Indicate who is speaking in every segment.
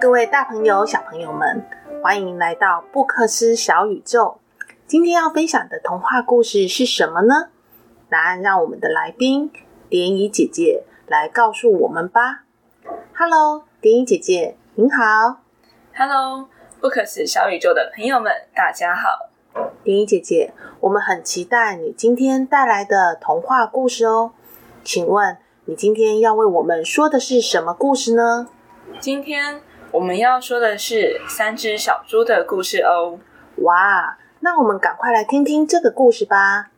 Speaker 1: 各位大朋友、小朋友们，欢迎来到布克斯小宇宙。今天要分享的童话故事是什么呢？答案让我们的来宾蝶衣姐姐来告诉我们吧。Hello，蝶衣姐姐，您好。
Speaker 2: Hello，布克斯小宇宙的朋友们，大家好。
Speaker 1: 蝶衣姐姐，我们很期待你今天带来的童话故事哦。请问你今天要为我们说的是什么故事呢？
Speaker 2: 今天我们要说的是三只小猪的故事哦。
Speaker 1: 哇，那我们赶快来听听这个故事吧。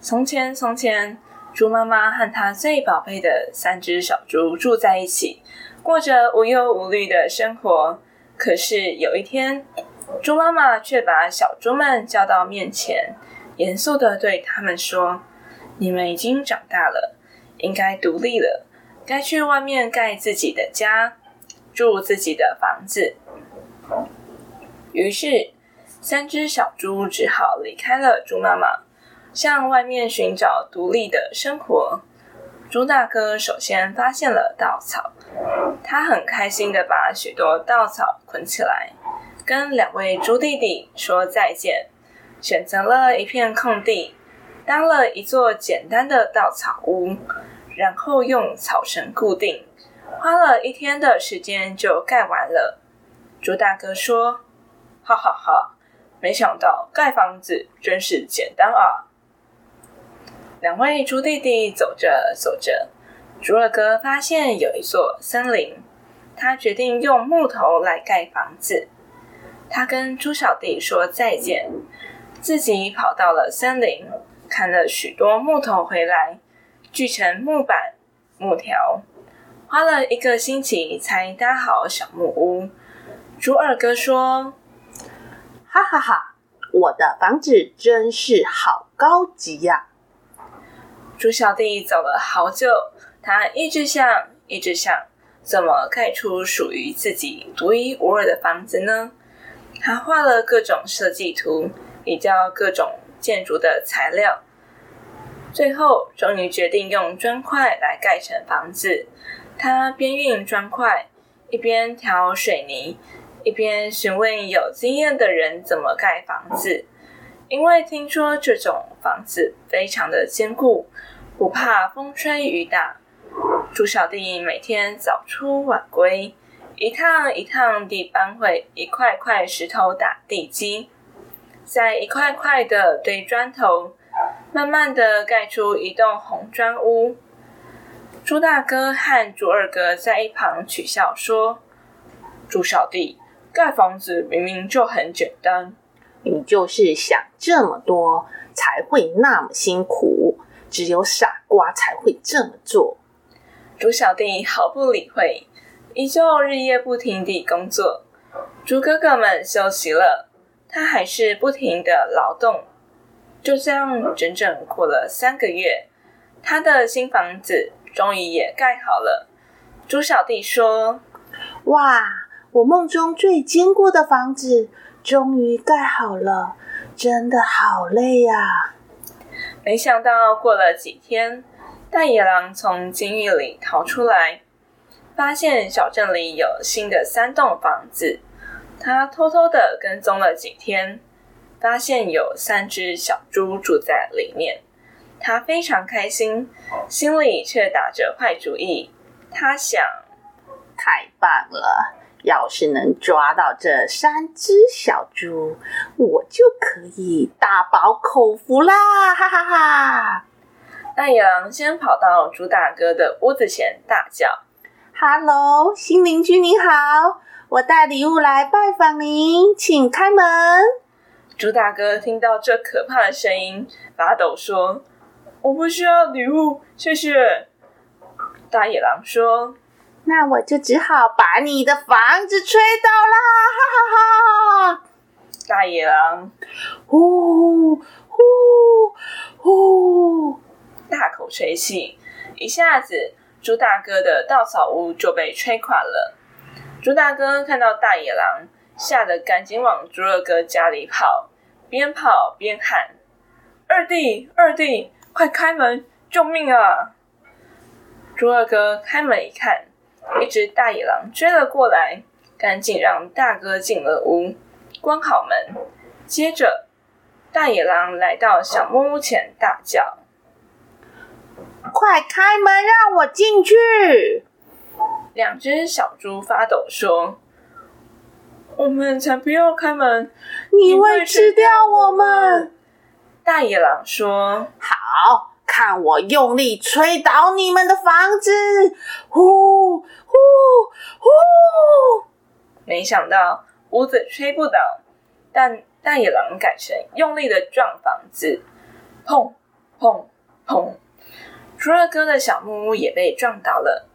Speaker 2: 从前，从前，猪妈妈和她最宝贝的三只小猪住在一起，过着无忧无虑的生活。可是有一天，猪妈妈却把小猪们叫到面前，严肃的对他们说：“你们已经长大了，应该独立了，该去外面盖自己的家，住自己的房子。”于是，三只小猪只好离开了猪妈妈。向外面寻找独立的生活。猪大哥首先发现了稻草，他很开心的把许多稻草捆起来，跟两位猪弟弟说再见，选择了一片空地，搭了一座简单的稻草屋，然后用草绳固定，花了一天的时间就盖完了。猪大哥说：“哈哈哈，没想到盖房子真是简单啊！”两位猪弟弟走着走着，猪二哥发现有一座森林，他决定用木头来盖房子。他跟猪小弟说再见，自己跑到了森林，砍了许多木头回来，锯成木板、木条，花了一个星期才搭好小木屋。猪二哥说：“
Speaker 1: 哈哈哈，我的房子真是好高级呀！”
Speaker 2: 猪小弟走了好久，他一直想，一直想，怎么盖出属于自己独一无二的房子呢？他画了各种设计图，比较各种建筑的材料，最后终于决定用砖块来盖成房子。他边运砖块，一边调水泥，一边询问有经验的人怎么盖房子。因为听说这种房子非常的坚固，不怕风吹雨打。猪小弟每天早出晚归，一趟一趟地搬回一块块石头打地基，再一块块的堆砖头，慢慢的盖出一栋红砖屋。猪大哥和猪二哥在一旁取笑说：“猪小弟，盖房子明明就很简单。”
Speaker 1: 你就是想这么多，才会那么辛苦。只有傻瓜才会这么做。
Speaker 2: 猪小弟毫不理会，依旧日夜不停地工作。猪哥哥们休息了，他还是不停的劳动。就这样，整整过了三个月，他的新房子终于也盖好了。猪小弟说：“
Speaker 1: 哇，我梦中最坚固的房子。”终于盖好了，真的好累呀、啊！
Speaker 2: 没想到过了几天，大野狼从监狱里逃出来，发现小镇里有新的三栋房子。他偷偷的跟踪了几天，发现有三只小猪住在里面。他非常开心，心里却打着坏主意。他想：
Speaker 1: 太棒了！要是能抓到这三只小猪，我就可以大饱口福啦！哈哈哈！
Speaker 2: 大野狼先跑到猪大哥的屋子前，大叫
Speaker 1: ：“Hello，新邻居您好，我带礼物来拜访您，请开门。”
Speaker 2: 猪大哥听到这可怕的声音，发抖说：“我不需要礼物，谢谢。”大野狼说。
Speaker 1: 那我就只好把你的房子吹倒啦！哈哈哈！
Speaker 2: 大野狼，
Speaker 1: 呼呼呼，
Speaker 2: 大口吹气，一下子，猪大哥的稻草屋就被吹垮了。猪大哥看到大野狼，吓得赶紧往猪二哥家里跑，边跑边喊：“二弟，二弟，快开门，救命啊！”猪二哥开门一看。一只大野狼追了过来，赶紧让大哥进了屋，关好门。接着，大野狼来到小木屋前，大叫：“
Speaker 1: 快开门，让我进去！”
Speaker 2: 两只小猪发抖说：“我们才不要开门，
Speaker 1: 你会吃掉我们。”
Speaker 2: 大野狼说：“
Speaker 1: 好，看我用力吹倒你们的房子！”呼呼呼！
Speaker 2: 没想到屋子吹不倒，但大野狼改成用力的撞房子，砰砰砰！猪二哥的小木屋也被撞倒了。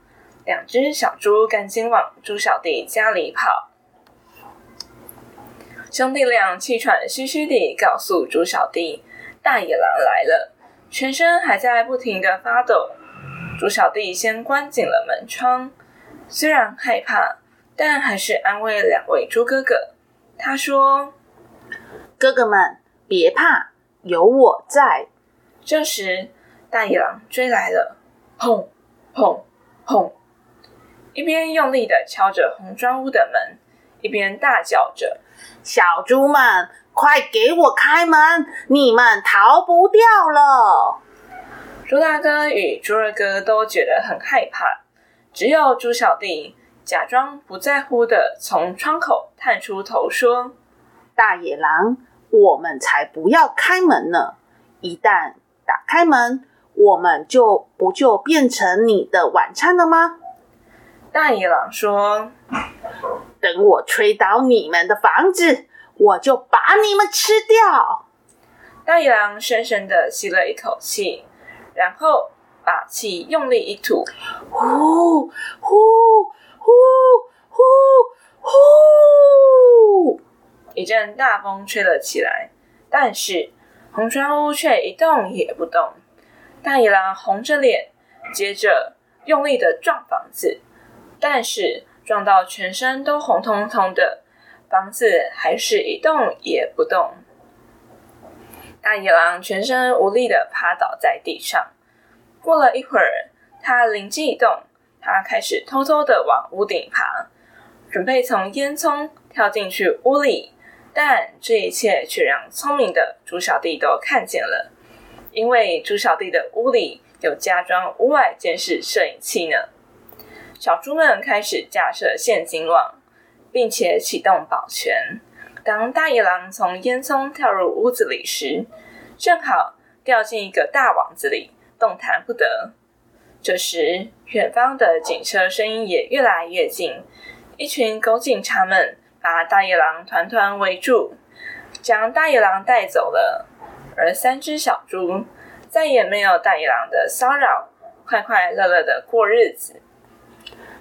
Speaker 2: 两只小猪赶紧往猪小弟家里跑。兄弟俩气喘吁吁地告诉猪小弟：“大野狼来了，全身还在不停的发抖。”猪小弟先关紧了门窗，虽然害怕，但还是安慰两位猪哥哥。他说：“
Speaker 1: 哥哥们，别怕，有我在。”
Speaker 2: 这时，大野狼追来了，砰砰砰！一边用力的敲着红砖屋的门，一边大叫着：“
Speaker 1: 小猪们，快给我开门！你们逃不掉了！”
Speaker 2: 猪大哥与猪二哥都觉得很害怕，只有猪小弟假装不在乎的从窗口探出头说：“
Speaker 1: 大野狼，我们才不要开门呢！一旦打开门，我们就不就变成你的晚餐了吗？”
Speaker 2: 大野狼说：“
Speaker 1: 我吹倒你们的房子，我就把你们吃掉。”
Speaker 2: 大野狼深深的吸了一口气，然后把气用力一吐，
Speaker 1: 呼呼呼呼呼，
Speaker 2: 一阵大风吹了起来，但是红砖屋却一动也不动。大野狼红着脸，接着用力的撞房子。但是撞到全身都红彤彤的，房子还是一动也不动。大野狼全身无力的趴倒在地上。过了一会儿，他灵机一动，他开始偷偷的往屋顶爬，准备从烟囱跳进去屋里。但这一切却让聪明的猪小弟都看见了，因为猪小弟的屋里有加装屋外监视摄影器呢。小猪们开始架设陷阱网，并且启动保全。当大野狼从烟囱跳入屋子里时，正好掉进一个大网子里，动弹不得。这时，远方的警车声音也越来越近，一群狗警察们把大野狼团团围住，将大野狼带走了。而三只小猪再也没有大野狼的骚扰，快快乐乐的过日子。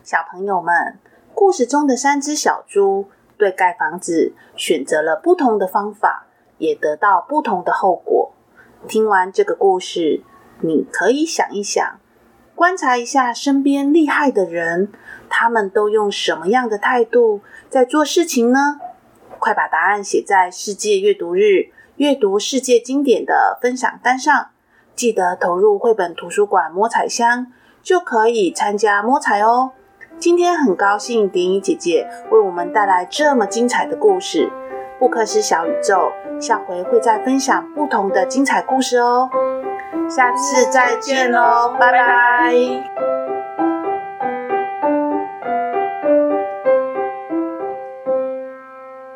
Speaker 1: 小朋友们，故事中的三只小猪对盖房子选择了不同的方法，也得到不同的后果。听完这个故事，你可以想一想，观察一下身边厉害的人，他们都用什么样的态度在做事情呢？快把答案写在世界阅读日阅读世界经典的分享单上，记得投入绘本图书馆摸彩箱，就可以参加摸彩哦。今天很高兴，蝶衣姐姐为我们带来这么精彩的故事。布克斯小宇宙，下回会再分享不同的精彩故事哦。下次再见喽，拜拜。